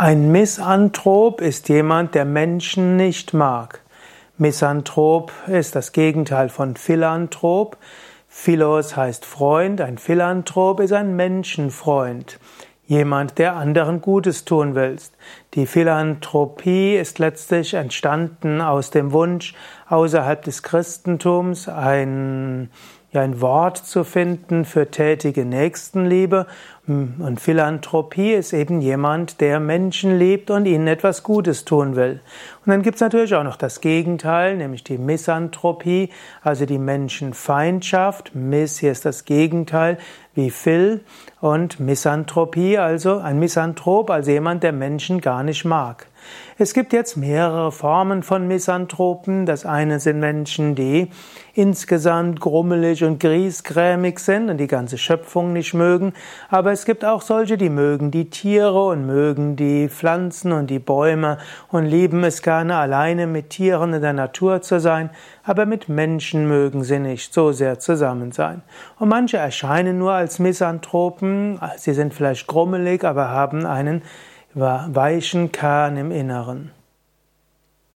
Ein Misanthrop ist jemand, der Menschen nicht mag. Misanthrop ist das Gegenteil von Philanthrop. Philos heißt Freund, ein Philanthrop ist ein Menschenfreund. Jemand, der anderen Gutes tun willst. Die Philanthropie ist letztlich entstanden aus dem Wunsch, außerhalb des Christentums ein ja ein Wort zu finden für tätige Nächstenliebe. Und Philanthropie ist eben jemand, der Menschen liebt und ihnen etwas Gutes tun will. Und dann gibt es natürlich auch noch das Gegenteil, nämlich die Misanthropie, also die Menschenfeindschaft. Miss, hier ist das Gegenteil wie Phil. Und Misanthropie, also ein Misanthrop, also jemand, der Menschen gar nicht mag. Es gibt jetzt mehrere Formen von Misanthropen. Das eine sind Menschen, die insgesamt grummelig und griesgrämig sind und die ganze Schöpfung nicht mögen. Aber es gibt auch solche, die mögen die Tiere und mögen die Pflanzen und die Bäume und lieben es gerne alleine mit Tieren in der Natur zu sein. Aber mit Menschen mögen sie nicht so sehr zusammen sein. Und manche erscheinen nur als Misanthropen. Sie sind vielleicht grummelig, aber haben einen weichen Kern im Inneren.